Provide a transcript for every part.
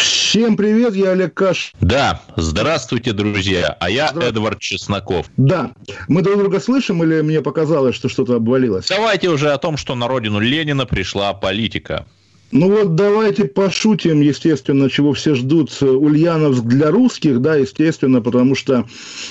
Всем привет, я Олег Каш. Да, здравствуйте, друзья. А я Эдвард Чесноков. Да, мы друг друга слышим или мне показалось, что что-то обвалилось? Давайте уже о том, что на родину Ленина пришла политика. Ну вот давайте пошутим, естественно, чего все ждут. Ульяновск для русских, да, естественно, потому что,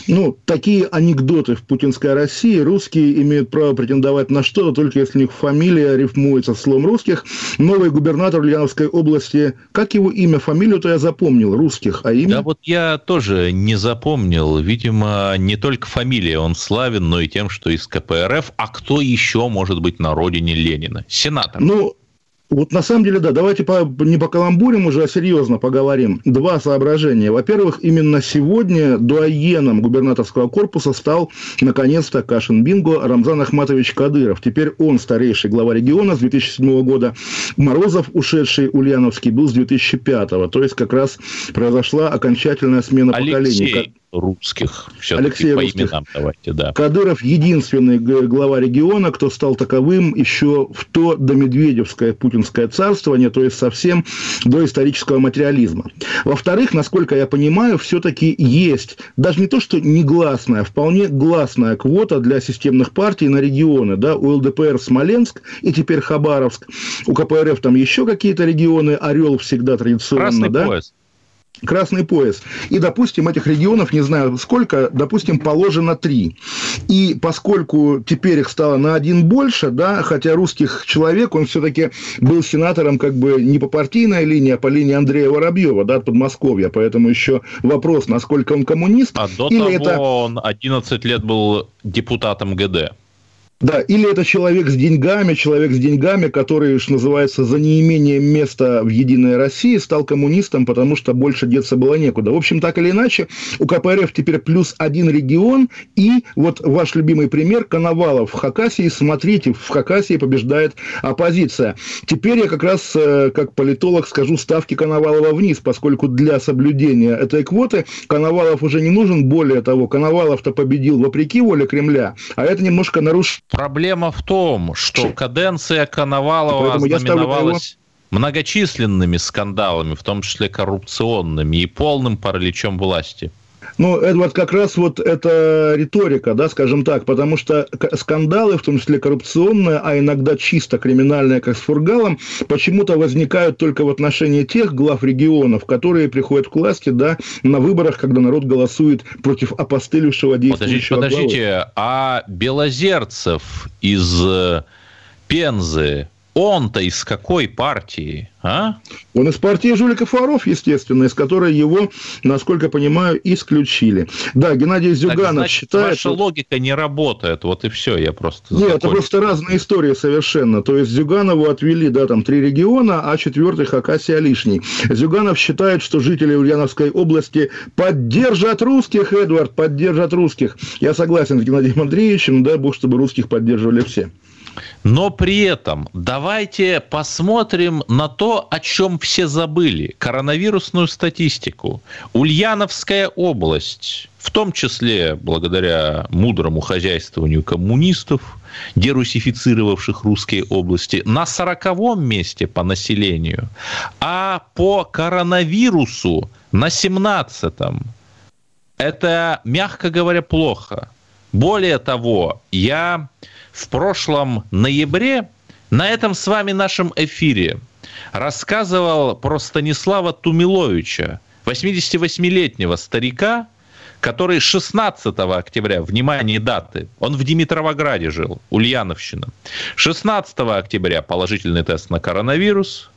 ну, такие анекдоты в путинской России. Русские имеют право претендовать на что-то, только если у них фамилия рифмуется с словом русских. Новый губернатор Ульяновской области, как его имя, фамилию-то я запомнил, русских, а имя? Да вот я тоже не запомнил. Видимо, не только фамилия он славен, но и тем, что из КПРФ. А кто еще может быть на родине Ленина? Сенатор. Ну, вот на самом деле, да, давайте по, не по каламбурим уже, а серьезно поговорим. Два соображения. Во-первых, именно сегодня дуаеном губернаторского корпуса стал, наконец-то, Кашин Бинго Рамзан Ахматович Кадыров. Теперь он старейший глава региона с 2007 года. Морозов, ушедший Ульяновский, был с 2005. То есть, как раз произошла окончательная смена Алексей. поколений русских. Алексей по русских. именам давайте, да. Кадыров единственный глава региона, кто стал таковым еще в то домедведевское путинское царствование, то есть совсем до исторического материализма. Во-вторых, насколько я понимаю, все-таки есть даже не то, что негласная, а вполне гласная квота для системных партий на регионы. Да? У ЛДПР Смоленск и теперь Хабаровск. У КПРФ там еще какие-то регионы. Орел всегда традиционно. Красный да? пояс. Красный пояс. И, допустим, этих регионов, не знаю сколько, допустим, положено три. И поскольку теперь их стало на один больше, да, хотя русских человек, он все-таки был сенатором как бы не по партийной линии, а по линии Андрея Воробьева, да, от Подмосковья. Поэтому еще вопрос, насколько он коммунист. А до или того это... он 11 лет был депутатом ГД. Да, или это человек с деньгами, человек с деньгами, который, что называется, за неимением места в «Единой России» стал коммунистом, потому что больше деться было некуда. В общем, так или иначе, у КПРФ теперь плюс один регион, и вот ваш любимый пример – Коновалов в Хакасии. Смотрите, в Хакасии побеждает оппозиция. Теперь я как раз, э, как политолог, скажу ставки Коновалова вниз, поскольку для соблюдения этой квоты Коновалов уже не нужен. Более того, Коновалов-то победил вопреки воле Кремля, а это немножко нарушает Проблема в том, что каденция Коновалова ознаменовалась многочисленными скандалами, в том числе коррупционными и полным параличом власти. Ну, Эдвард, как раз вот это риторика, да, скажем так, потому что скандалы, в том числе коррупционные, а иногда чисто криминальные, как с Фургалом, почему-то возникают только в отношении тех глав регионов, которые приходят к власти, да, на выборах, когда народ голосует против опостылевшего Подождите, действующего главы. подождите, а Белозерцев из э, Пензы, он-то из какой партии, а? Он из партии жуликов воров, естественно, из которой его, насколько понимаю, исключили. Да, Геннадий Так, Зюганов значит, считает... ваша логика не работает, вот и все, я просто... Нет, это просто разные истории совершенно. То есть Зюганову отвели, да, там три региона, а четвертый Хакасия лишний. Зюганов считает, что жители Ульяновской области поддержат русских, Эдвард, поддержат русских. Я согласен с Геннадием Андреевичем, дай бог, чтобы русских поддерживали все. Но при этом давайте посмотрим на то, о чем все забыли. Коронавирусную статистику. Ульяновская область, в том числе благодаря мудрому хозяйствованию коммунистов, дерусифицировавших русские области, на сороковом месте по населению, а по коронавирусу на 17-м. Это, мягко говоря, плохо. Более того, я в прошлом ноябре на этом с вами нашем эфире рассказывал про Станислава Тумиловича, 88-летнего старика, который 16 октября, внимание даты, он в Димитровограде жил, Ульяновщина. 16 октября положительный тест на коронавирус.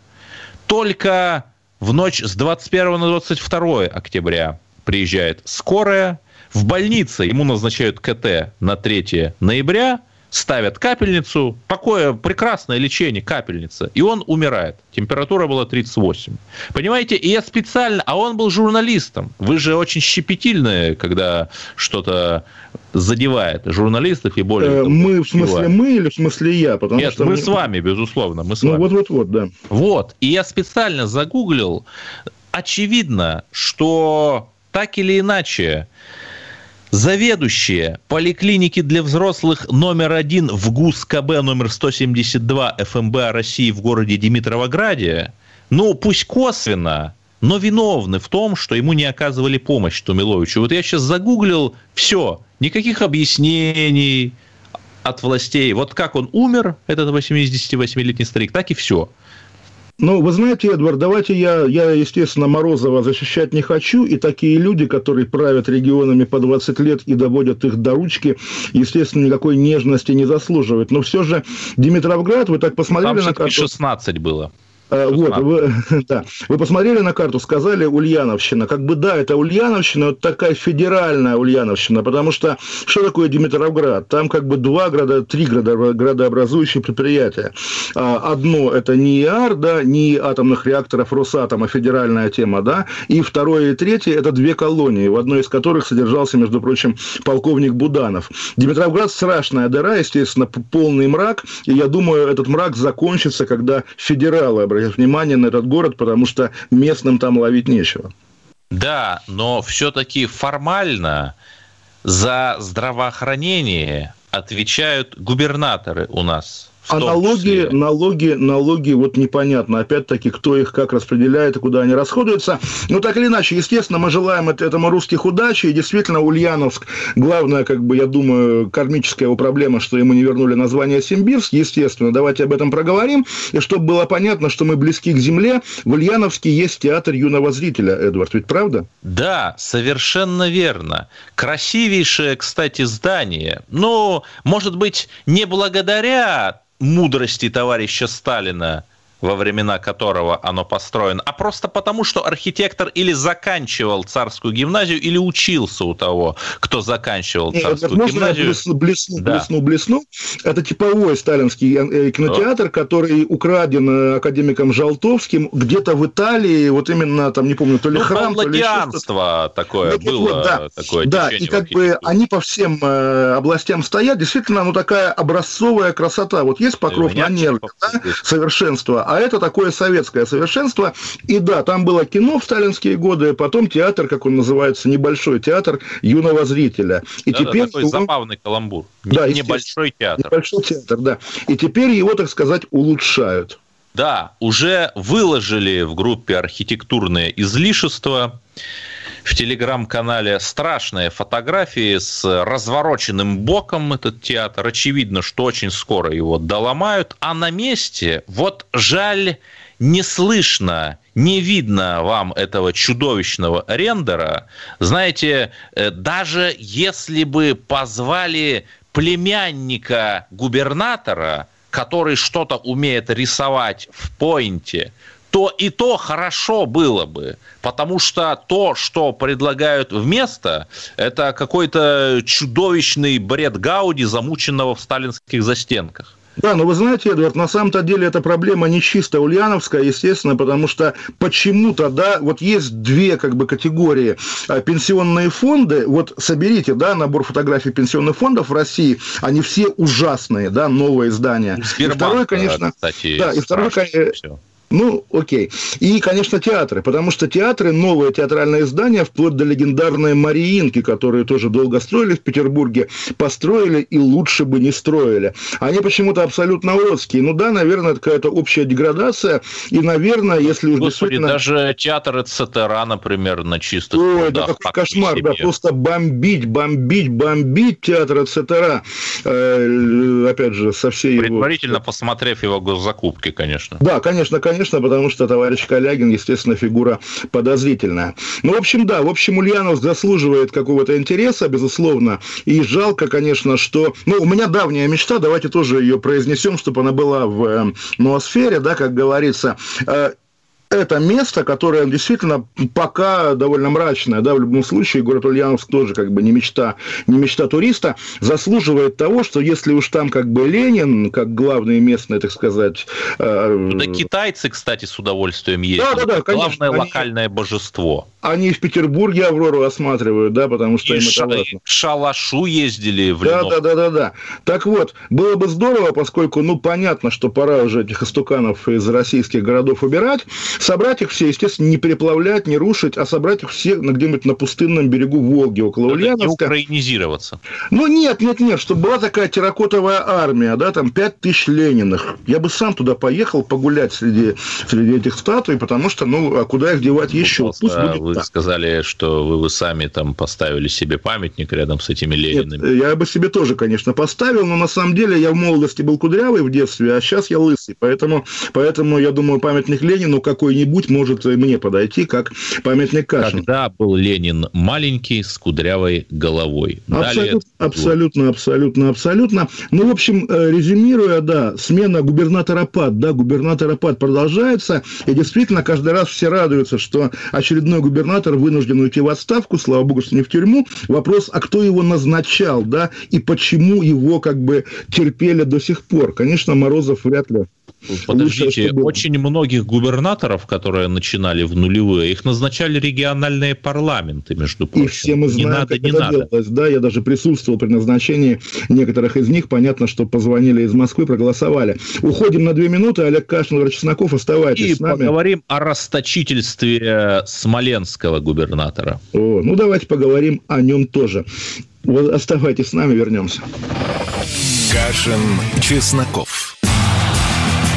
Только в ночь с 21 на 22 октября приезжает скорая. В больнице ему назначают КТ на 3 ноября. ставят капельницу, такое прекрасное лечение, капельница, и он умирает. Температура была 38. Понимаете, и я специально, а он был журналистом. Вы же очень щепетильные, когда что-то задевает журналистов и более... Э, мы, в смысле мы или в смысле я? Потому Нет, что мы мне... с вами, безусловно, мы с ну, вами. вот-вот-вот, да. Вот, и я специально загуглил. Очевидно, что так или иначе Заведующие поликлиники для взрослых номер один в ГУС КБ номер 172 ФМБ России в городе Димитровограде, ну, пусть косвенно, но виновны в том, что ему не оказывали помощь Тумиловичу. Вот я сейчас загуглил, все, никаких объяснений от властей. Вот как он умер, этот 88-летний старик, так и все. Ну, вы знаете, Эдвард, давайте я, я, естественно, Морозова защищать не хочу, и такие люди, которые правят регионами по 20 лет и доводят их до ручки, естественно, никакой нежности не заслуживают. Но все же Димитровград, вы так посмотрели Там на карту... 16 было. Э, вот, вы, да. вы посмотрели на карту, сказали Ульяновщина. Как бы да, это Ульяновщина, вот такая федеральная Ульяновщина, потому что что такое Димитровград? Там как бы два города, три города, градообразующие предприятия. А, одно это не ИАР, да, не атомных реакторов Росатома, федеральная тема, да, и второе и третье это две колонии, в одной из которых содержался, между прочим, полковник Буданов. Димитровград страшная дыра, естественно, полный мрак, и я думаю, этот мрак закончится, когда федералы обратятся обратить внимание на этот город, потому что местным там ловить нечего. Да, но все-таки формально за здравоохранение отвечают губернаторы у нас а налоги, налоги, налоги, вот непонятно, опять-таки, кто их как распределяет и куда они расходуются. Но так или иначе, естественно, мы желаем этому русских удачи, и действительно Ульяновск, главная, как бы, я думаю, кармическая его проблема, что ему не вернули название Симбирск, естественно, давайте об этом проговорим, и чтобы было понятно, что мы близки к земле, в Ульяновске есть театр юного зрителя, Эдвард, ведь правда? Да, совершенно верно. Красивейшее, кстати, здание. Ну, может быть, не благодаря мудрости товарища Сталина во времена которого оно построено, а просто потому, что архитектор или заканчивал царскую гимназию, или учился у того, кто заканчивал Нет, царскую можно гимназию. Блесну, блесну, да. блесну, блесну. Это типовой сталинский э, кинотеатр, да. который украден э, академиком Жалтовским где-то в Италии, вот именно там, не помню, то ли ну, храм, то ли что такое ну, было. Вот, да, такое да и как бы они по всем э, областям стоят. Действительно, ну такая образцовая красота. Вот есть покров на нерве, да, совершенство, а это такое советское совершенство. И да, там было кино в сталинские годы, потом театр, как он называется, небольшой театр юного зрителя. И да, теперь такой он... забавный каламбур. Да, небольшой театр. Небольшой театр, да. И теперь его, так сказать, улучшают. Да, уже выложили в группе архитектурные излишества в телеграм-канале страшные фотографии с развороченным боком этот театр. Очевидно, что очень скоро его доломают. А на месте, вот жаль, не слышно, не видно вам этого чудовищного рендера. Знаете, э, даже если бы позвали племянника губернатора, который что-то умеет рисовать в поинте, то и то хорошо было бы. Потому что то, что предлагают вместо, это какой-то чудовищный бред Гауди, замученного в сталинских застенках. Да, но вы знаете, Эдвард, на самом-то деле эта проблема не чисто ульяновская, естественно, потому что почему-то, да, вот есть две как бы категории а, пенсионные фонды, вот соберите, да, набор фотографий пенсионных фондов в России, они все ужасные, да, новые издания. Сбербанк, и второе, конечно, кстати, да, и второе, конечно, ну, окей. И, конечно, театры, потому что театры, новые театральные издания, вплоть до легендарной Мариинки, которые тоже долго строили в Петербурге, построили и лучше бы не строили. Они почему-то абсолютно уродские. Ну да, наверное, это какая-то общая деградация, и, наверное, если уж Господи, действительно... даже театр Эцетера, например, на чистых Ой, это какой кошмар, себе. да, просто бомбить, бомбить, бомбить театр Эцетера, э, опять же, со всей Предварительно его... посмотрев его госзакупки, конечно. Да, конечно, конечно конечно, потому что товарищ Калягин, естественно, фигура подозрительная. Ну, в общем, да, в общем, Ульянов заслуживает какого-то интереса, безусловно, и жалко, конечно, что... Ну, у меня давняя мечта, давайте тоже ее произнесем, чтобы она была в э, ноосфере, да, как говорится. Это место, которое действительно пока довольно мрачное, да, в любом случае, город Ульяновск тоже как бы не мечта, не мечта туриста, заслуживает того, что если уж там как бы Ленин, как главный местный, так сказать... Э, да китайцы, кстати, с удовольствием ездят. Да, да, да, конечно. Главное они, локальное божество. Они в Петербурге Аврору осматривают, да, потому что и им ша- это важно. к Шалашу ездили в Да, да, да, да, да. Так вот, было бы здорово, поскольку, ну, понятно, что пора уже этих истуканов из российских городов убирать, собрать их все, естественно, не переплавлять, не рушить, а собрать их все где-нибудь на пустынном берегу Волги, около Надо Ульяновска. Не украинизироваться. Ну, нет, нет, нет, чтобы была такая терракотовая армия, да, там 5 тысяч Лениных. Я бы сам туда поехал погулять среди, среди этих статуй, потому что, ну, а куда их девать еще? Ну, Пусть будет вы так. сказали, что вы, вы сами там поставили себе памятник рядом с этими Ленинами. Нет, я бы себе тоже, конечно, поставил, но на самом деле я в молодости был кудрявый в детстве, а сейчас я лысый, поэтому, поэтому я думаю, памятник Ленину какой-нибудь может мне подойти, как памятник Кашину. Когда был Ленин маленький с кудрявой головой? Абсолютно, абсолютно, абсолютно, абсолютно. Ну, в общем, э, резюмируя, да, смена губернатора ПАД, да, губернатора ПАД продолжается, и действительно каждый раз все радуются, что очередной губернатор вынужден уйти в отставку, слава богу, что не в тюрьму. Вопрос, а кто его назначал, да, и почему его как бы терпели до сих пор? Конечно, Морозов вряд ли Подождите, Лучше, очень многих губернаторов, которые начинали в нулевые, их назначали региональные парламенты, между прочим. И все мы знаем, не надо, как не это надо. делалось. Да, я даже присутствовал при назначении некоторых из них. Понятно, что позвонили из Москвы, проголосовали. Уходим на две минуты. Олег Кашин, Владимир Чесноков, оставайтесь И с нами. поговорим о расточительстве смоленского губернатора. О, ну, давайте поговорим о нем тоже. Вот оставайтесь с нами, вернемся. Кашин, Чесноков.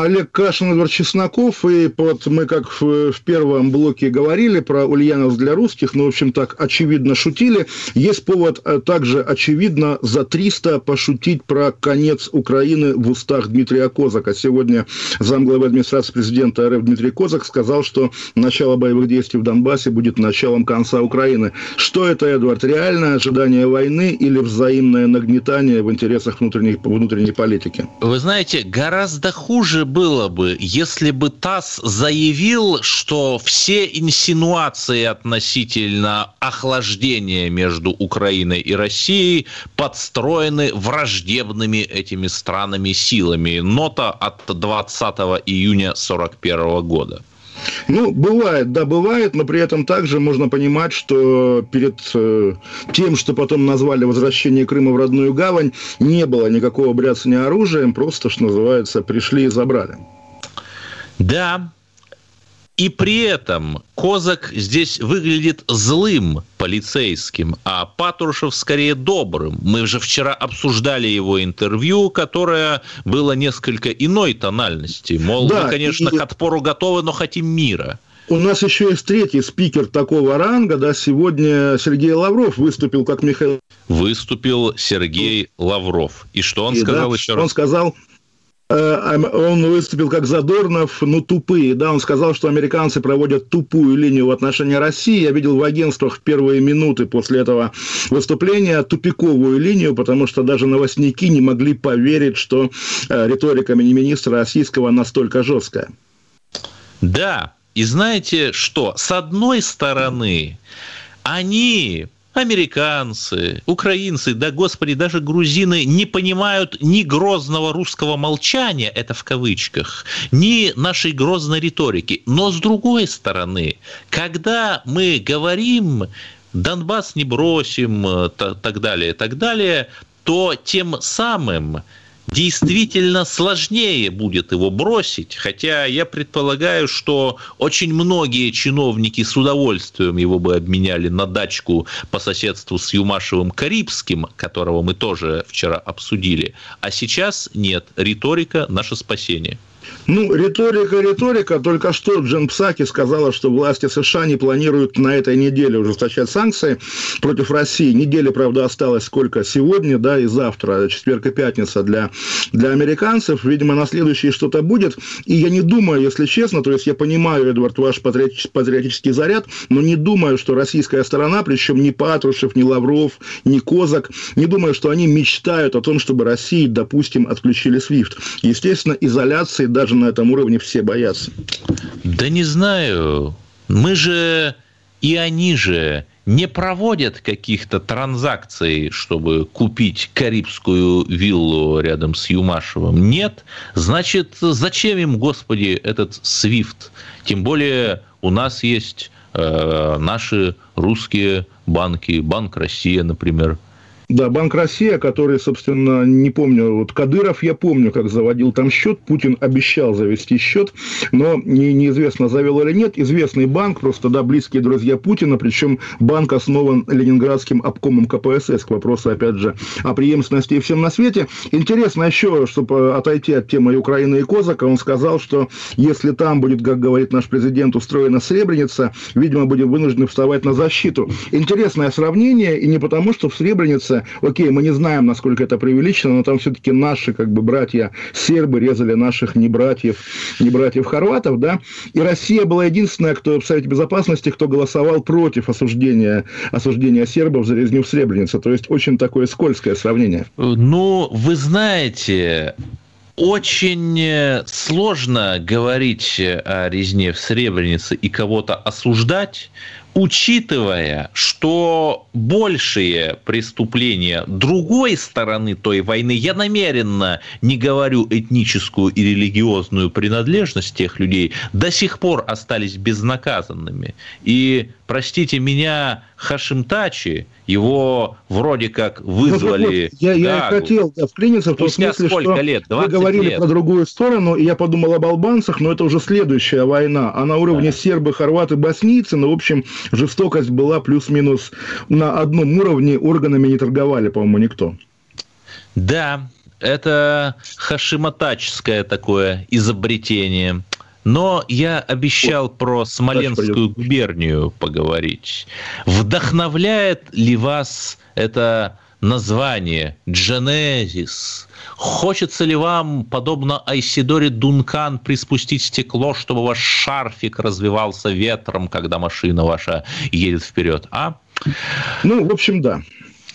Олег Кашин, Эдвард Чесноков, и вот мы как в, в первом блоке говорили про Ульянов для русских, ну, в общем, так очевидно шутили. Есть повод э, также очевидно за 300 пошутить про конец Украины в устах Дмитрия Козака. Сегодня замглавы администрации президента РФ Дмитрий Козак сказал, что начало боевых действий в Донбассе будет началом конца Украины. Что это, Эдвард, реальное ожидание войны или взаимное нагнетание в интересах внутренней, внутренней политики? Вы знаете, гораздо хуже было бы, если бы ТАСС заявил, что все инсинуации относительно охлаждения между Украиной и Россией подстроены враждебными этими странами силами. Нота от 20 июня 1941 года. Ну, бывает, да, бывает, но при этом также можно понимать, что перед э, тем, что потом назвали возвращение Крыма в родную гавань, не было никакого бряцания оружием, просто, что называется, пришли и забрали. Да, и при этом Козак здесь выглядит злым полицейским, а Патрушев скорее добрым. Мы же вчера обсуждали его интервью, которое было несколько иной тональности. Мол, да, мы, конечно, и... к отпору готовы, но хотим мира. У нас еще есть третий спикер такого ранга, да, сегодня Сергей Лавров выступил как Михаил... Выступил Сергей Лавров. И что он и, сказал да, еще раз? Он сказал, он выступил как Задорнов, ну, тупые, да, он сказал, что американцы проводят тупую линию в отношении России. Я видел в агентствах в первые минуты после этого выступления тупиковую линию, потому что даже новостники не могли поверить, что э, риторика министра российского настолько жесткая. Да, и знаете что? С одной стороны, они американцы, украинцы, да, господи, даже грузины не понимают ни грозного русского молчания, это в кавычках, ни нашей грозной риторики. Но с другой стороны, когда мы говорим Донбасс не бросим, так далее, так далее, то тем самым действительно сложнее будет его бросить, хотя я предполагаю, что очень многие чиновники с удовольствием его бы обменяли на дачку по соседству с Юмашевым Карибским, которого мы тоже вчера обсудили. А сейчас нет, риторика – наше спасение. Ну, риторика, риторика. Только что Джен Псаки сказала, что власти США не планируют на этой неделе ужесточать санкции против России. Неделя, правда, осталась сколько? Сегодня, да, и завтра, четверг и пятница для, для американцев. Видимо, на следующий что-то будет. И я не думаю, если честно, то есть я понимаю, Эдвард, ваш патриотический заряд, но не думаю, что российская сторона, причем ни Патрушев, ни Лавров, ни Козак, не думаю, что они мечтают о том, чтобы России, допустим, отключили SWIFT. Естественно, изоляции даже на этом уровне все боятся? Да не знаю. Мы же и они же не проводят каких-то транзакций, чтобы купить карибскую виллу рядом с Юмашевым. Нет. Значит, зачем им, господи, этот свифт? Тем более у нас есть э, наши русские банки, Банк Россия, например – да, Банк Россия, который, собственно, не помню, вот Кадыров я помню, как заводил там счет, Путин обещал завести счет, но не, неизвестно, завел или нет. Известный банк, просто, да, близкие друзья Путина, причем банк основан Ленинградским обкомом КПСС, к вопросу, опять же, о преемственности и всем на свете. Интересно еще, чтобы отойти от темы Украины и Козака, он сказал, что если там будет, как говорит наш президент, устроена Сребреница, видимо, будем вынуждены вставать на защиту. Интересное сравнение, и не потому, что в Сребренице окей, мы не знаем, насколько это преувеличено, но там все-таки наши, как бы, братья сербы резали наших не братьев, не братьев хорватов, да, и Россия была единственная, кто в Совете Безопасности, кто голосовал против осуждения, осуждения сербов за резню в Сребренице, то есть очень такое скользкое сравнение. Ну, вы знаете, очень сложно говорить о резне в Сребренице и кого-то осуждать, учитывая, что большие преступления другой стороны той войны, я намеренно не говорю этническую и религиозную принадлежность тех людей, до сих пор остались безнаказанными. И, простите меня, Хашимтачи, его вроде как вызвали. Ну, я, я хотел да, вклиниться в том смысле, что лет? вы говорили лет. про другую сторону, и я подумал об албанцах, но это уже следующая война. А на уровне да. сербы, хорваты, боснийцы, ну, в общем, жестокость была плюс-минус на одном уровне, органами не торговали, по-моему, никто. Да, это хашиматачское такое изобретение. Но я обещал про Смоленскую губернию поговорить. Вдохновляет ли вас это название «Дженезис»? Хочется ли вам, подобно Айсидоре Дункан, приспустить стекло, чтобы ваш шарфик развивался ветром, когда машина ваша едет вперед, а? Ну, в общем, да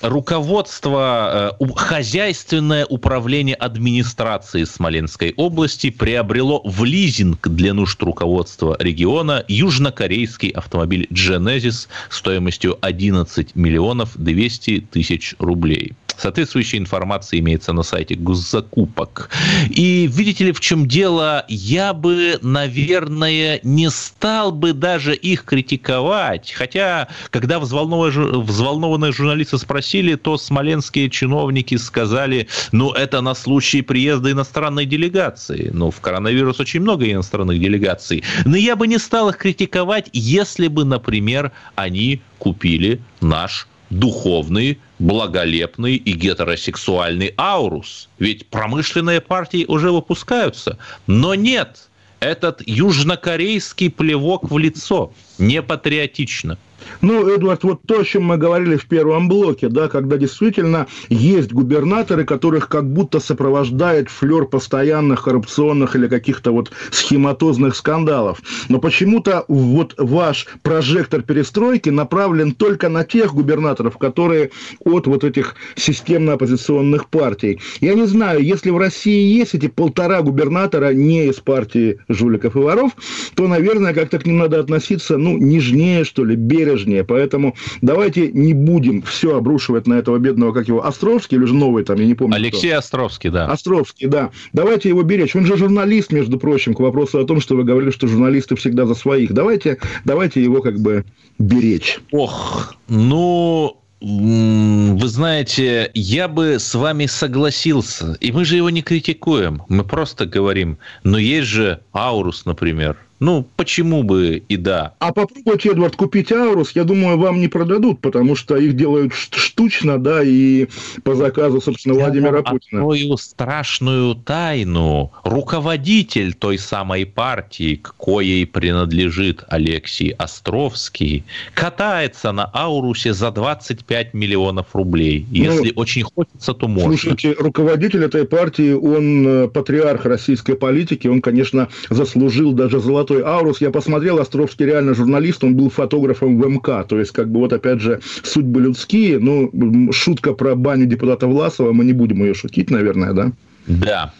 руководство, э, хозяйственное управление администрации Смоленской области приобрело в лизинг для нужд руководства региона южнокорейский автомобиль Genesis стоимостью 11 миллионов 200 тысяч рублей. Соответствующая информация имеется на сайте госзакупок. И видите ли, в чем дело? Я бы, наверное, не стал бы даже их критиковать. Хотя, когда взволнованные, журналисты спросили, то смоленские чиновники сказали, ну, это на случай приезда иностранной делегации. Ну, в коронавирус очень много иностранных делегаций. Но я бы не стал их критиковать, если бы, например, они купили наш духовный, благолепный и гетеросексуальный аурус. Ведь промышленные партии уже выпускаются. Но нет, этот южнокорейский плевок в лицо не патриотично. Ну, Эдвард, вот то, о чем мы говорили в первом блоке, да, когда действительно есть губернаторы, которых как будто сопровождает флер постоянных коррупционных или каких-то вот схематозных скандалов. Но почему-то вот ваш прожектор перестройки направлен только на тех губернаторов, которые от вот этих системно-оппозиционных партий. Я не знаю, если в России есть эти полтора губернатора не из партии жуликов и воров, то, наверное, как-то к ним надо относиться, ну, нежнее, что ли, бережнее прежнее. Поэтому давайте не будем все обрушивать на этого бедного, как его, Островский или же новый там, я не помню. Алексей кто. Островский, да. Островский, да. Давайте его беречь. Он же журналист, между прочим, к вопросу о том, что вы говорили, что журналисты всегда за своих. Давайте, давайте его как бы беречь. Ох, ну, вы знаете, я бы с вами согласился. И мы же его не критикуем. Мы просто говорим, но есть же Аурус, например. Ну, почему бы и да. А попробуйте, Эдвард, купить Аурус, я думаю, вам не продадут, потому что их делают штучно, да, и по заказу, собственно, я Владимира Путина. Открою страшную тайну. Руководитель той самой партии, к коей принадлежит Алексей Островский, катается на Аурусе за 25 миллионов рублей. Ну, Если ну, очень хочется, то можно. Слушайте, руководитель этой партии, он э, патриарх российской политики, он, конечно, заслужил даже золотой золотой Аурус. Я посмотрел, Островский реально журналист, он был фотографом в МК. То есть, как бы вот опять же, судьбы людские. Ну, шутка про баню депутата Власова, мы не будем ее шутить, наверное, да? Да.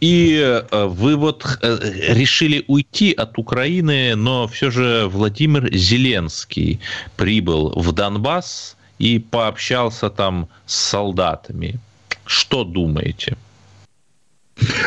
И э, вы вот э, решили уйти от Украины, но все же Владимир Зеленский прибыл в Донбасс и пообщался там с солдатами. Что думаете?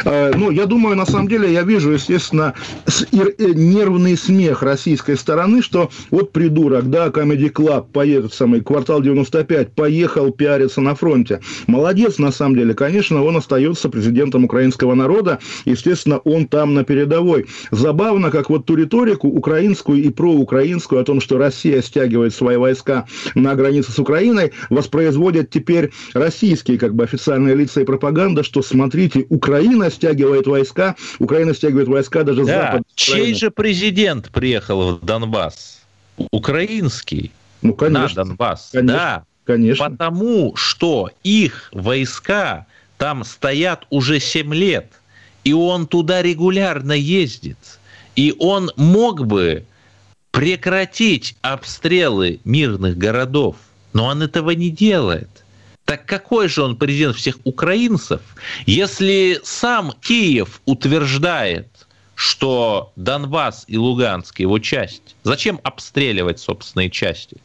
Э, ну, я думаю, на самом деле, я вижу, естественно, э, нервный смех российской стороны, что вот придурок, да, Comedy Club, поедет самый квартал 95, поехал пиариться на фронте. Молодец, на самом деле, конечно, он остается президентом украинского народа, естественно, он там на передовой. Забавно, как вот ту риторику украинскую и проукраинскую о том, что Россия стягивает свои войска на границе с Украиной, воспроизводят теперь российские как бы официальные лица и пропаганда, что смотрите, Украина Украина стягивает войска, Украина стягивает войска даже с да. Чей же президент приехал в Донбасс? Украинский. Ну, конечно. На Донбасс. Конечно, да. Конечно. Потому что их войска там стоят уже 7 лет, и он туда регулярно ездит. И он мог бы прекратить обстрелы мирных городов, но он этого не делает. Так какой же он президент всех украинцев, если сам Киев утверждает, что Донбасс и Луганск его часть? Зачем обстреливать собственные части?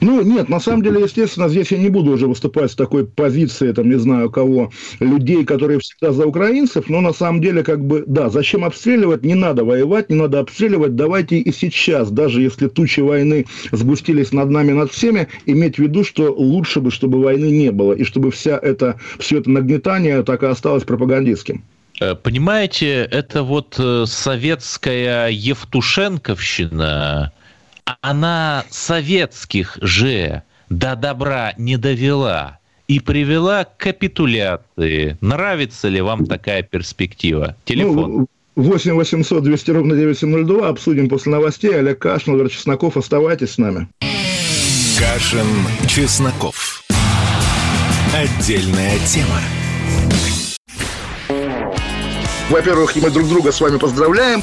Ну, нет, на самом деле, естественно, здесь я не буду уже выступать с такой позиции, там, не знаю кого, людей, которые всегда за украинцев, но на самом деле, как бы, да, зачем обстреливать, не надо воевать, не надо обстреливать, давайте и сейчас, даже если тучи войны сгустились над нами, над всеми, иметь в виду, что лучше бы, чтобы войны не было, и чтобы вся это, все это нагнетание так и осталось пропагандистским. Э, понимаете, это вот э, советская Евтушенковщина, она советских же до добра не довела и привела к капитуляции. Нравится ли вам такая перспектива? Телефон. Ну, 8 800 200 ровно 9702. Обсудим после новостей. Олег Кашин, Владимир Чесноков. Оставайтесь с нами. Кашин, Чесноков. Отдельная тема. Во-первых, мы друг друга с вами поздравляем.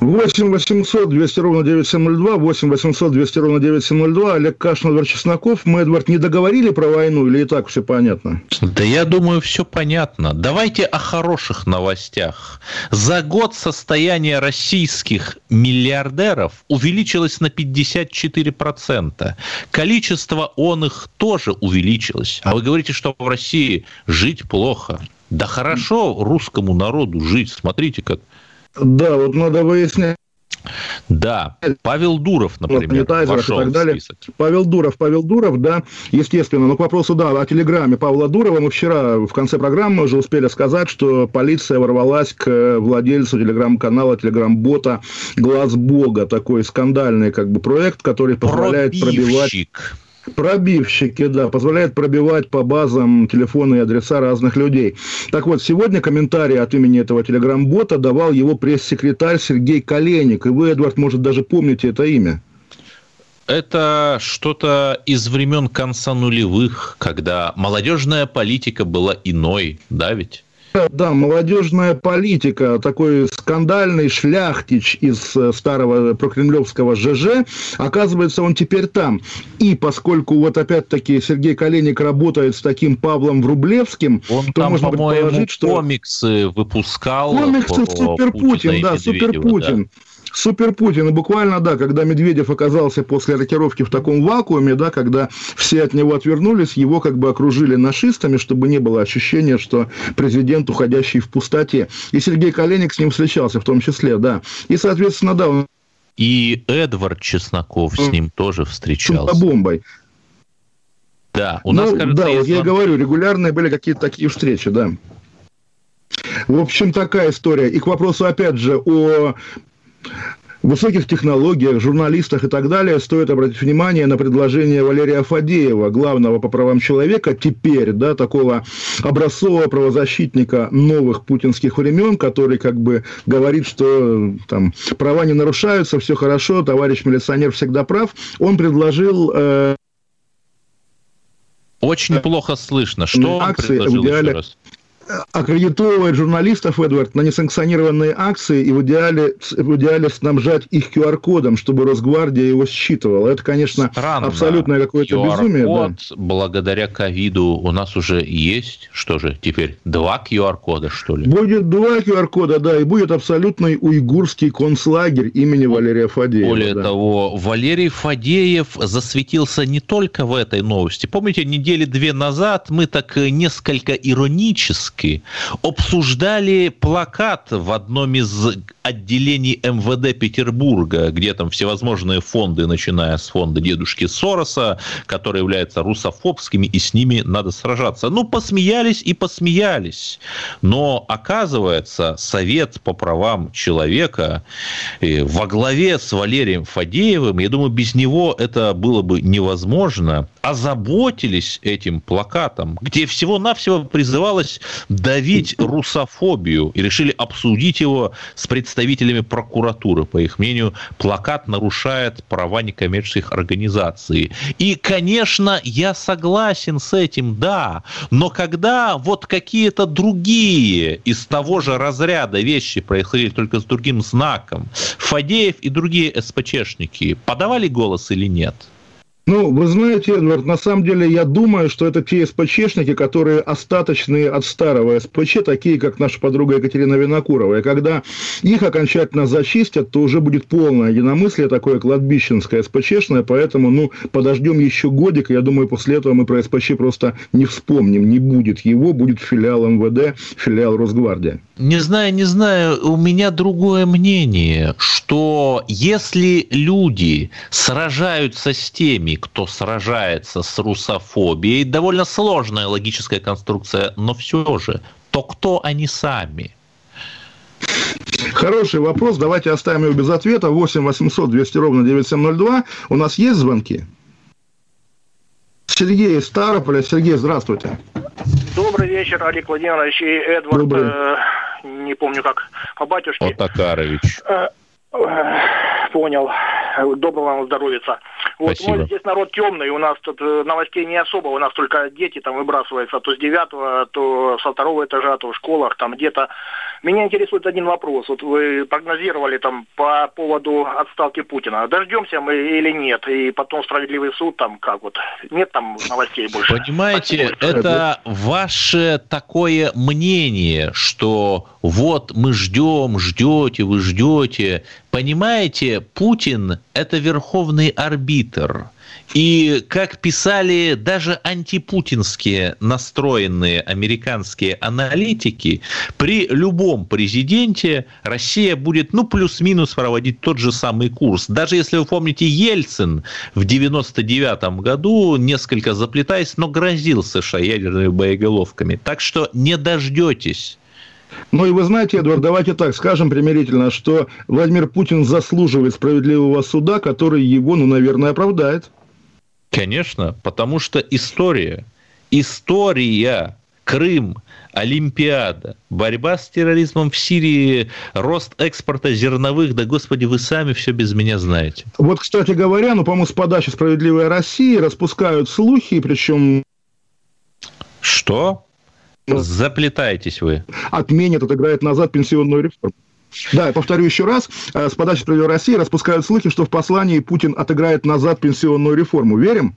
8 800 200 ровно 9702, 8 800 200 ровно 9702, Олег Кашин, Эдвард Чесноков. Мы, Эдвард, не договорили про войну или и так все понятно? Да я думаю, все понятно. Давайте о хороших новостях. За год состояние российских миллиардеров увеличилось на 54%. Количество он их тоже увеличилось. А вы говорите, что в России жить плохо. Да хорошо русскому народу жить. Смотрите, как да, вот надо выяснять. Да, Павел Дуров, например, вошел и так далее. в список. Павел Дуров, Павел Дуров, да, естественно. Но к вопросу, да, о телеграмме Павла Дурова мы вчера в конце программы уже успели сказать, что полиция ворвалась к владельцу телеграм-канала, телеграм-бота «Глаз Бога». Такой скандальный как бы проект, который позволяет Пробивщик. пробивать Пробивщики, да, позволяет пробивать по базам телефоны и адреса разных людей. Так вот, сегодня комментарий от имени этого телеграм-бота давал его пресс-секретарь Сергей Коленник. И вы, Эдвард, может, даже помните это имя. это что-то из времен конца нулевых, когда молодежная политика была иной, да ведь? Да, молодежная политика, такой скандальный шляхтич из э, старого прокремлевского ЖЖ, оказывается, он теперь там. И поскольку вот опять-таки Сергей Калиник работает с таким Павлом Врублевским, он то там, можно предположить, что... комиксы выпускал. Комиксы Супер Путин, да, Супер Путин. Да. Супер Путин. И буквально, да, когда Медведев оказался после рокировки в таком вакууме, да, когда все от него отвернулись, его как бы окружили нашистами, чтобы не было ощущения, что президент, уходящий в пустоте. И Сергей Калиник с ним встречался в том числе, да. И, соответственно, да, он... И Эдвард Чесноков с ним тоже встречался. бомбой. Да, у нас, ну, кажется, да, вот я говорю, регулярные были какие-то такие встречи, да. В общем, такая история. И к вопросу, опять же, о высоких технологиях, журналистах и так далее, стоит обратить внимание на предложение Валерия Фадеева, главного по правам человека, теперь, да, такого образцового правозащитника новых путинских времен, который как бы говорит, что там права не нарушаются, все хорошо, товарищ милиционер всегда прав. Он предложил... Э, очень плохо слышно. Что акции он предложил в идеале, еще раз? Аккредитовывать журналистов, Эдвард, на несанкционированные акции и в идеале, в идеале снабжать их QR-кодом, чтобы Росгвардия его считывала. Это, конечно, Странно. абсолютное какое-то безумие. Да. благодаря ковиду у нас уже есть, что же теперь, два QR-кода, что ли? Будет два QR-кода, да, и будет абсолютный уйгурский концлагерь имени Валерия Фадеева. Более да. того, Валерий Фадеев засветился не только в этой новости. Помните, недели две назад мы так несколько иронически Зеленский обсуждали плакат в одном из отделений МВД Петербурга, где там всевозможные фонды, начиная с фонда дедушки Сороса, которые являются русофобскими, и с ними надо сражаться. Ну, посмеялись и посмеялись. Но, оказывается, Совет по правам человека э, во главе с Валерием Фадеевым, я думаю, без него это было бы невозможно, озаботились этим плакатом, где всего-навсего призывалось давить русофобию и решили обсудить его с представителями прокуратуры. По их мнению, плакат нарушает права некоммерческих организаций. И, конечно, я согласен с этим, да, но когда вот какие-то другие из того же разряда вещи происходили только с другим знаком, Фадеев и другие СПЧшники подавали голос или нет? Ну, вы знаете, Эдвард, на самом деле я думаю, что это те СПЧшники, которые остаточные от старого СПЧ, такие, как наша подруга Екатерина Винокурова. И когда их окончательно зачистят, то уже будет полное единомыслие, такое кладбищенское СПЧшное, поэтому, ну, подождем еще годик, и я думаю, после этого мы про СПЧ просто не вспомним, не будет его, будет филиал МВД, филиал Росгвардия. Не знаю, не знаю, у меня другое мнение, что если люди сражаются с теми, кто сражается с русофобией, довольно сложная логическая конструкция, но все же, то кто они сами? Хороший вопрос. Давайте оставим его без ответа. 8 800 200 ровно 9702. У нас есть звонки? Сергей Старополя. Сергей, здравствуйте. Добрый вечер, Олег Владимирович и Эдвард. Э, не помню как по батюшке. Отакарович. Э, Понял. Доброго вам здоровья. Вот Спасибо. мы здесь народ темный, у нас тут э, новостей не особо, у нас только дети там выбрасываются то с девятого, то со второго этажа, то в школах, там где-то. Меня интересует один вопрос. Вот вы прогнозировали там по поводу отставки Путина. Дождемся мы или нет? И потом справедливый суд там как вот? Нет там новостей больше? Понимаете, это ваше такое мнение, что вот мы ждем, ждете, вы ждете. Понимаете, Путин – это верховный арбитр. И, как писали даже антипутинские настроенные американские аналитики, при любом президенте Россия будет, ну, плюс-минус проводить тот же самый курс. Даже если вы помните, Ельцин в 99 году, несколько заплетаясь, но грозил США ядерными боеголовками. Так что не дождетесь ну и вы знаете, Эдвард, давайте так скажем примирительно, что Владимир Путин заслуживает справедливого суда, который его, ну, наверное, оправдает. Конечно, потому что история, история Крым, Олимпиада, борьба с терроризмом в Сирии, рост экспорта зерновых, да, господи, вы сами все без меня знаете. Вот, кстати говоря, ну, по-моему, с подачи «Справедливой России» распускают слухи, причем... Что? Ну, Заплетаетесь вы. Отменят, отыграет назад пенсионную реформу. Да, я повторю еще раз. Э, с подачи «Справедливой России» распускают слухи, что в послании Путин отыграет назад пенсионную реформу. Верим?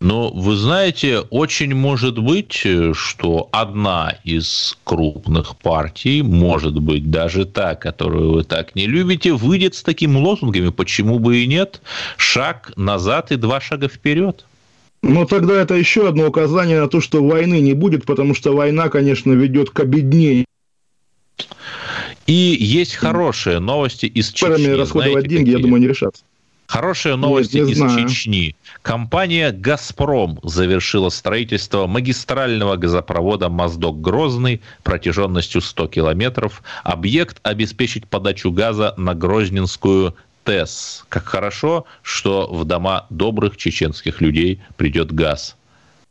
Но вы знаете, очень может быть, что одна из крупных партий, может быть даже та, которую вы так не любите, выйдет с такими лозунгами. Почему бы и нет? Шаг назад и два шага вперед. Но тогда это еще одно указание на то, что войны не будет, потому что война, конечно, ведет к обеднению. И есть хорошие новости из Чечни. расходовать Знаете, деньги, какие? я думаю, не решатся. Хорошие новости Нет, из знаю. Чечни. Компания «Газпром» завершила строительство магистрального газопровода «Моздок-Грозный» протяженностью 100 километров. Объект обеспечит подачу газа на Грозненскую ТЭС. Как хорошо, что в дома добрых чеченских людей придет газ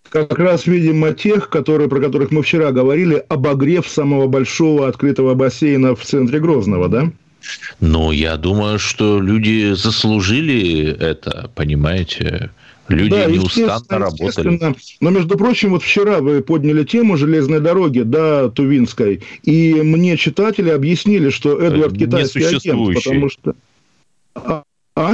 как раз, видимо, тех, которые, про которых мы вчера говорили, обогрев самого большого открытого бассейна в центре Грозного, да? Ну, я думаю, что люди заслужили это, понимаете? Люди да, неустанно работали. Но, между прочим, вот вчера вы подняли тему железной дороги до Тувинской, и мне читатели объяснили, что Эдвард китайский агент, потому что... А?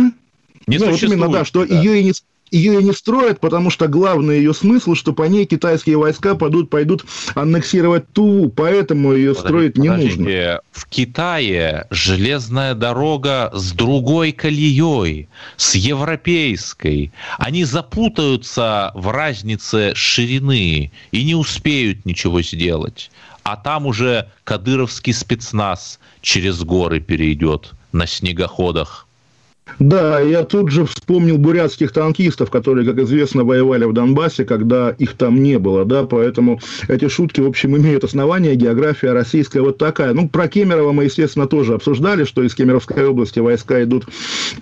Не ну, вот именно, да, что да. ее и не ее и не строят, потому что главный ее смысл, что по ней китайские войска пойдут, пойдут аннексировать Туву, поэтому ее Подожди, строить не подождите. нужно. В Китае железная дорога с другой колеей, с европейской. Они запутаются в разнице ширины и не успеют ничего сделать. А там уже кадыровский спецназ через горы перейдет на снегоходах да, я тут же вспомнил бурятских танкистов, которые, как известно, воевали в Донбассе, когда их там не было, да, поэтому эти шутки, в общем, имеют основания, география российская вот такая. Ну, про Кемерово мы, естественно, тоже обсуждали, что из Кемеровской области войска идут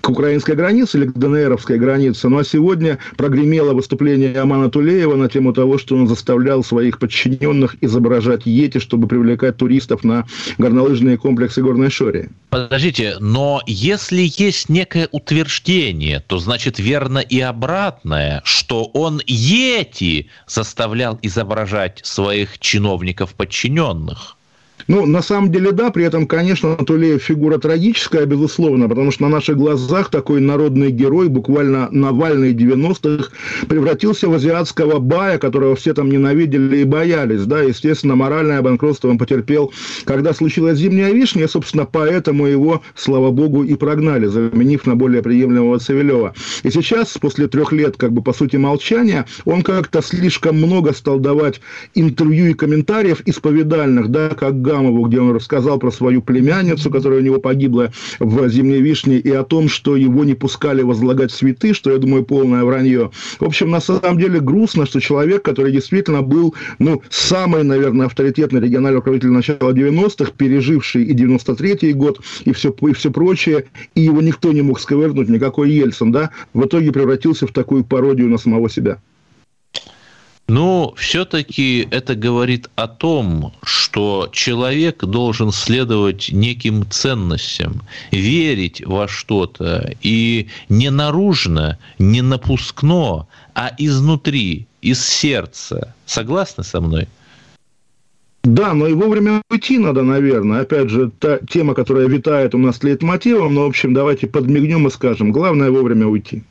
к украинской границе или к ДНРовской границе, ну, а сегодня прогремело выступление Амана Тулеева на тему того, что он заставлял своих подчиненных изображать Ети, чтобы привлекать туристов на горнолыжные комплексы Горной Шори. Подождите, но если есть некая некое утверждение, то значит верно и обратное, что он Йети заставлял изображать своих чиновников подчиненных. Ну, на самом деле, да, при этом, конечно, Тулеев фигура трагическая, безусловно, потому что на наших глазах такой народный герой, буквально Навальный 90-х, превратился в азиатского бая, которого все там ненавидели и боялись, да, естественно, моральное банкротство он потерпел, когда случилась зимняя вишня, собственно, поэтому его, слава богу, и прогнали, заменив на более приемлемого Цивилева. И сейчас, после трех лет, как бы, по сути, молчания, он как-то слишком много стал давать интервью и комментариев исповедальных, да, как Гамову, где он рассказал про свою племянницу, которая у него погибла в «Зимней вишне», и о том, что его не пускали возлагать цветы, что, я думаю, полное вранье. В общем, на самом деле грустно, что человек, который действительно был, ну, самый, наверное, авторитетный региональный руководитель начала 90-х, переживший и 93-й год, и все, и все прочее, и его никто не мог сковырнуть, никакой Ельцин, да, в итоге превратился в такую пародию на самого себя. Но все-таки это говорит о том, что человек должен следовать неким ценностям, верить во что-то и не наружно, не напускно, а изнутри, из сердца. Согласны со мной? Да, но и вовремя уйти надо, наверное. Опять же, та тема, которая витает у нас лейтмотивом, но, в общем, давайте подмигнем и скажем. Главное вовремя уйти.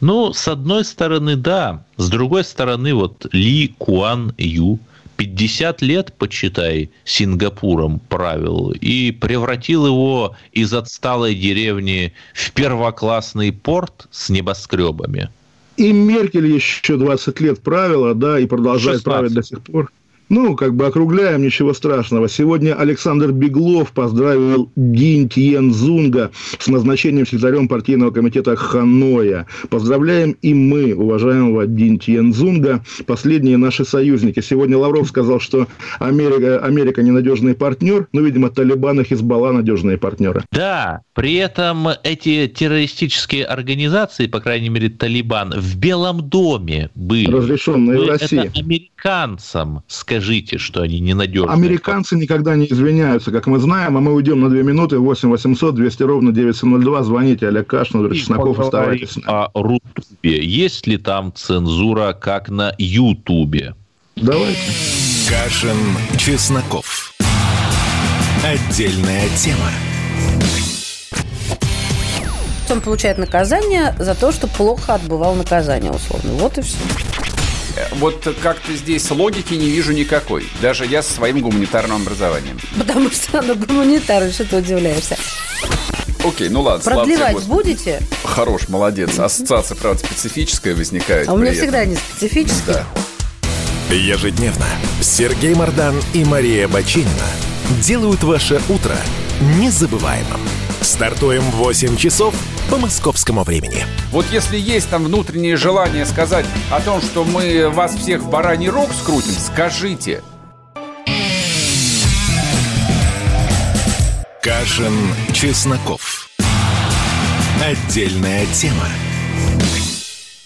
Ну, с одной стороны, да. С другой стороны, вот Ли Куан Ю 50 лет, почитай, Сингапуром правил и превратил его из отсталой деревни в первоклассный порт с небоскребами. И Меркель еще 20 лет правила, да, и продолжает 16. править до сих пор. Ну, как бы округляем, ничего страшного. Сегодня Александр Беглов поздравил Дин Тьен Зунга с назначением секретарем партийного комитета Ханоя. Поздравляем и мы, уважаемого Дин Тьен Зунга, последние наши союзники. Сегодня Лавров сказал, что Америка, Америка ненадежный партнер, но, видимо, Талибан и Хизбалла надежные партнеры. Да, при этом эти террористические организации, по крайней мере, Талибан, в Белом доме были. Разрешенные в России. Это американцам, скажите скажите, что они ненадежные. Американцы никогда не извиняются, как мы знаем, а мы уйдем на две минуты. 8 800 200 ровно 9702. Звоните, Олег Кашин, Чесноков, оставайтесь. о Рутубе. Есть ли там цензура, как на Ютубе? Давайте. Кашин, Чесноков. Отдельная тема. Он получает наказание за то, что плохо отбывал наказание, условно. Вот и все. Вот как-то здесь логики не вижу никакой. Даже я со своим гуманитарным образованием. Потому что оно гуманитарное, что ты удивляешься. Окей, ну ладно. Продлевать слава будете? Хорош, молодец. Ассоциация, правда, специфическая возникает. А у меня всегда не специфическая. Да. Ежедневно Сергей Мардан и Мария Бочинина делают ваше утро незабываемым. Стартуем в 8 часов по московскому времени. Вот если есть там внутреннее желание сказать о том, что мы вас всех в бараний рог скрутим, скажите. Кашин, Чесноков. Отдельная тема.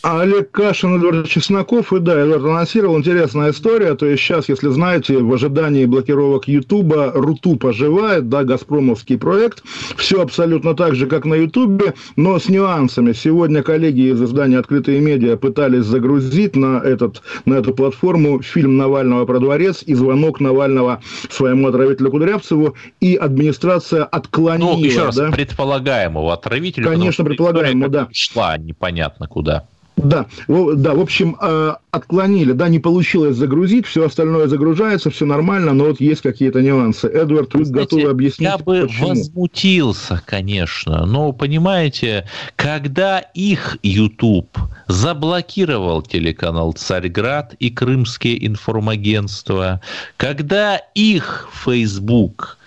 А Олег Кашин, Эдвард Чесноков, и да, Эдвард анонсировал, интересная история, то есть сейчас, если знаете, в ожидании блокировок Ютуба Руту поживает, да, Газпромовский проект, все абсолютно так же, как на Ютубе, но с нюансами. Сегодня коллеги из издания «Открытые медиа» пытались загрузить на, этот, на эту платформу фильм Навального про дворец и звонок Навального своему отравителю Кудрявцеву, и администрация отклонила. Ну, еще раз, да? предполагаемого отравителя. Конечно, предполагаемого, да. Шла непонятно куда. Да, да, в общем, э, отклонили, да, не получилось загрузить, все остальное загружается, все нормально, но вот есть какие-то нюансы. Эдвард, вы Знаете, готовы объяснить, Я бы почему? возмутился, конечно, но, понимаете, когда их YouTube заблокировал телеканал «Царьград» и Крымские информагентства, когда их Facebook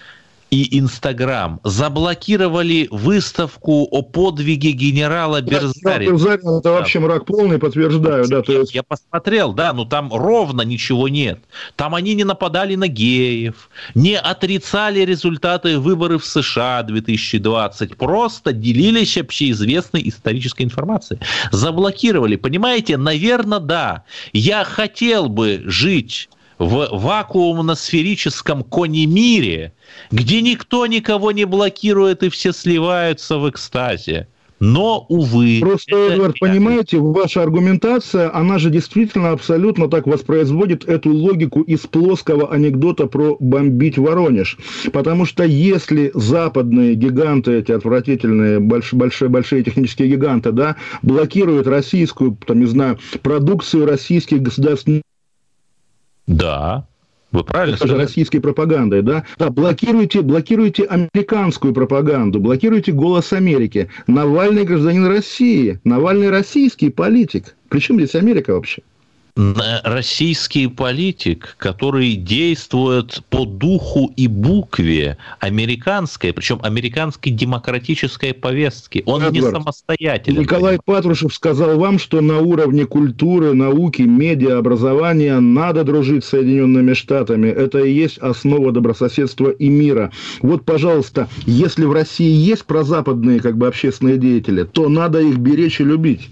и Инстаграм заблокировали выставку о подвиге генерала Берзарина. Берзарин это вообще мрак полный, подтверждаю. Да, то есть... Я посмотрел, да, но там ровно ничего нет. Там они не нападали на геев, не отрицали результаты выборов в США 2020, просто делились общеизвестной исторической информацией. Заблокировали, понимаете, наверное, да. Я хотел бы жить в вакуумно-сферическом коне-мире, где никто никого не блокирует и все сливаются в экстазе. Но, увы... Просто, Эдвард, понимаете, ваша аргументация, она же действительно абсолютно так воспроизводит эту логику из плоского анекдота про бомбить Воронеж. Потому что если западные гиганты, эти отвратительные, большие, большие, большие технические гиганты, да, блокируют российскую, там, не знаю, продукцию российских государственных да, вы правильно сказали. российской пропагандой, да? Да, блокируйте, блокируйте американскую пропаганду, блокируйте «Голос Америки». Навальный гражданин России, Навальный российский политик. Причем здесь Америка вообще? Российский политик, который действует по духу и букве американской, причем американской демократической повестки. Он Эдвард, не самостоятельный. Николай понимаете? Патрушев сказал вам, что на уровне культуры, науки, медиа, образования надо дружить с Соединенными Штатами. Это и есть основа добрососедства и мира. Вот, пожалуйста, если в России есть прозападные как бы общественные деятели, то надо их беречь и любить.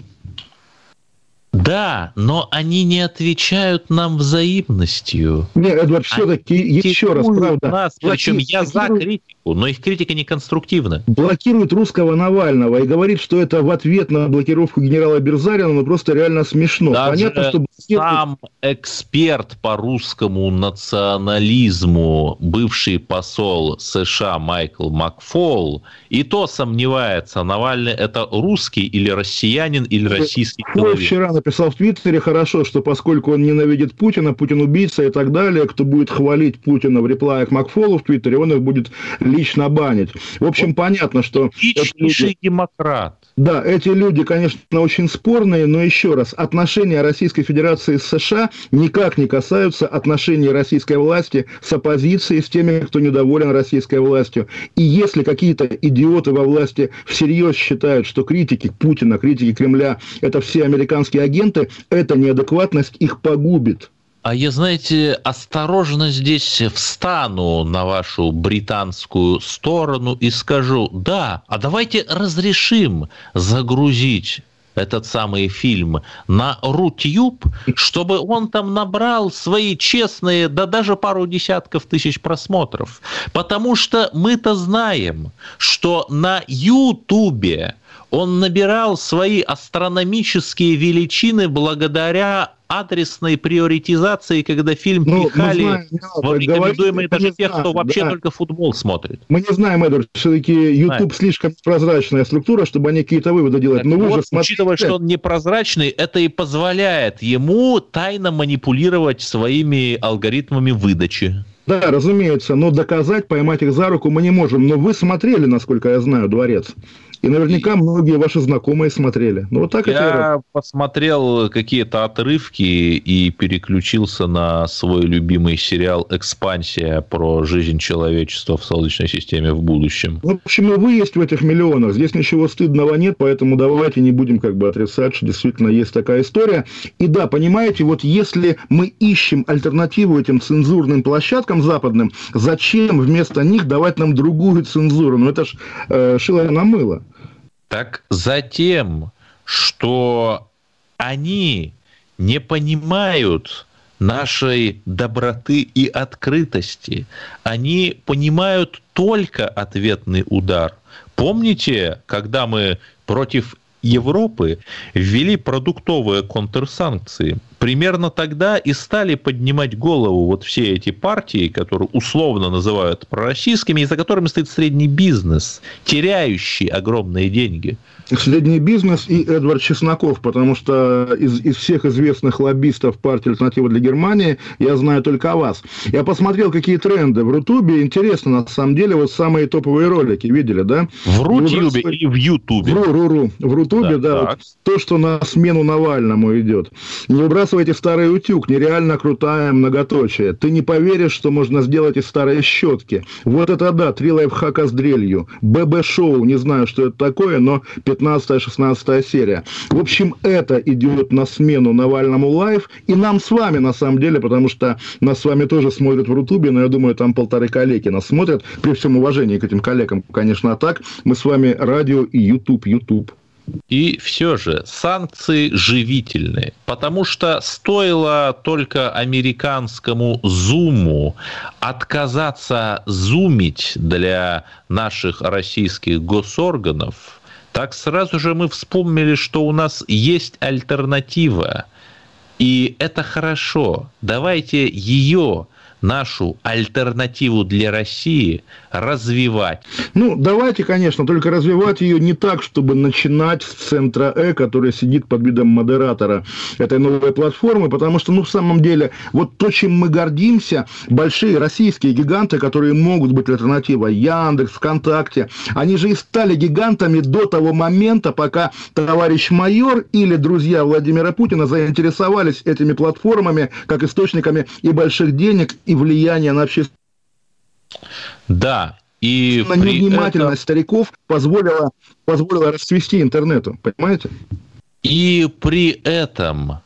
Да, но они не отвечают нам взаимностью. Нет, Эдвард, все-таки еще раз, правда. Нас, причем я за критику, но их критика не конструктивна. Блокирует русского Навального и говорит, что это в ответ на блокировку генерала Берзарина, но просто реально смешно. Даже Понятно, что... Сам эксперт по русскому национализму, бывший посол США Майкл Макфол, и то сомневается, Навальный это русский или россиянин или российский человек. вчера написал в Твиттере, хорошо, что поскольку он ненавидит Путина, Путин убийца и так далее, кто будет хвалить Путина в реплаях Макфолу в Твиттере, он их будет лично банить. В общем, вот. понятно, что... Личнейший демократ. Да, эти люди, конечно, очень спорные, но еще раз, отношения Российской Федерации с США никак не касаются отношений российской власти с оппозицией, с теми, кто недоволен российской властью. И если какие-то идиоты во власти всерьез считают, что критики Путина, критики Кремля – это все американские агенты, эта неадекватность их погубит. А я, знаете, осторожно здесь встану на вашу британскую сторону и скажу, да, а давайте разрешим загрузить этот самый фильм на Рутюб, чтобы он там набрал свои честные, да даже пару десятков тысяч просмотров. Потому что мы-то знаем, что на Ютубе он набирал свои астрономические величины благодаря адресной приоритизации, когда фильм ну, пихали знаем, в рекомендуемые даже тех, знаем, кто вообще да. только футбол смотрит. Мы не знаем, Эдвард, все-таки YouTube знаем. слишком прозрачная структура, чтобы они какие-то выводы делать. Так Но вот, же смотрите... Учитывая, что он непрозрачный, это и позволяет ему тайно манипулировать своими алгоритмами выдачи. Да, разумеется, но доказать, поймать их за руку мы не можем. Но вы смотрели, насколько я знаю, «Дворец». И наверняка многие ваши знакомые смотрели. Ну, вот так Я это посмотрел какие-то отрывки и переключился на свой любимый сериал «Экспансия» про жизнь человечества в Солнечной системе в будущем. В общем, вы есть в этих миллионах. Здесь ничего стыдного нет, поэтому давайте не будем как бы отрицать, что действительно есть такая история. И да, понимаете, вот если мы ищем альтернативу этим цензурным площадкам западным, зачем вместо них давать нам другую цензуру? Ну, это ж э, шило на мыло. Так затем, что они не понимают нашей доброты и открытости. Они понимают только ответный удар. Помните, когда мы против Европы ввели продуктовые контрсанкции. Примерно тогда и стали поднимать голову вот все эти партии, которые условно называют пророссийскими, и за которыми стоит средний бизнес, теряющий огромные деньги – Средний бизнес и Эдвард Чесноков, потому что из, из всех известных лоббистов партии «Альтернатива для Германии» я знаю только о вас. Я посмотрел, какие тренды в Рутубе. Интересно, на самом деле, вот самые топовые ролики видели, да? В Рутубе или в Ютубе? В, ру, ру, в Рутубе, да. да вот то, что на смену Навальному идет. Не выбрасывайте старый утюг, нереально крутая многоточие. Ты не поверишь, что можно сделать из старой щетки. Вот это да, три лайфхака с дрелью. ББ-шоу, не знаю, что это такое, но 15-16 серия. В общем, это идет на смену Навальному LIVE, и нам с вами, на самом деле, потому что нас с вами тоже смотрят в Рутубе, но я думаю, там полторы коллеги нас смотрят, при всем уважении к этим коллегам, конечно, а так. Мы с вами радио и YouTube, YouTube. И все же санкции живительные, потому что стоило только американскому зуму отказаться зумить для наших российских госорганов, так сразу же мы вспомнили, что у нас есть альтернатива. И это хорошо. Давайте ее нашу альтернативу для России развивать? Ну, давайте, конечно, только развивать ее не так, чтобы начинать с центра Э, который сидит под видом модератора этой новой платформы, потому что, ну, в самом деле, вот то, чем мы гордимся, большие российские гиганты, которые могут быть альтернативой, Яндекс, ВКонтакте, они же и стали гигантами до того момента, пока товарищ майор или друзья Владимира Путина заинтересовались этими платформами как источниками и больших денег, и влияния на общественность. Да, и на невнимательность этом... стариков позволила, позволила расцвести интернету, понимаете? И при этом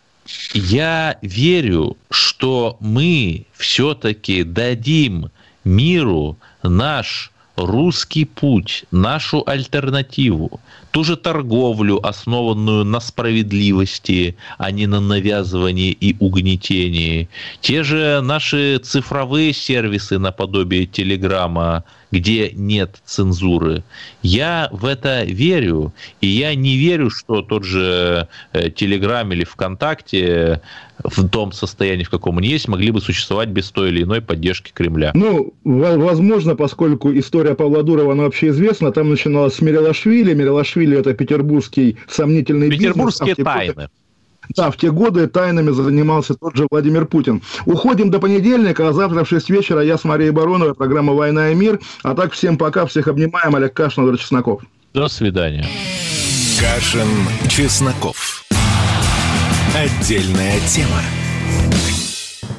я верю, что мы все-таки дадим миру наш русский путь, нашу альтернативу, ту же торговлю, основанную на справедливости, а не на навязывании и угнетении, те же наши цифровые сервисы наподобие Телеграма, где нет цензуры. Я в это верю, и я не верю, что тот же Телеграм или ВКонтакте в том состоянии, в каком он есть, могли бы существовать без той или иной поддержки Кремля. Ну, возможно, поскольку история Павла Дурова, она вообще известна, там начиналась с Мирелашвили. Мирелашвили – это петербургский сомнительный Петербургские бизнес. Петербургские тайны. Да, в те годы тайнами занимался тот же Владимир Путин. Уходим до понедельника, а завтра в 6 вечера я с Марией Бароновой, программа «Война и мир». А так всем пока, всех обнимаем. Олег Кашин, Владимир Чесноков. До свидания. Кашин, Чесноков. Отдельная тема.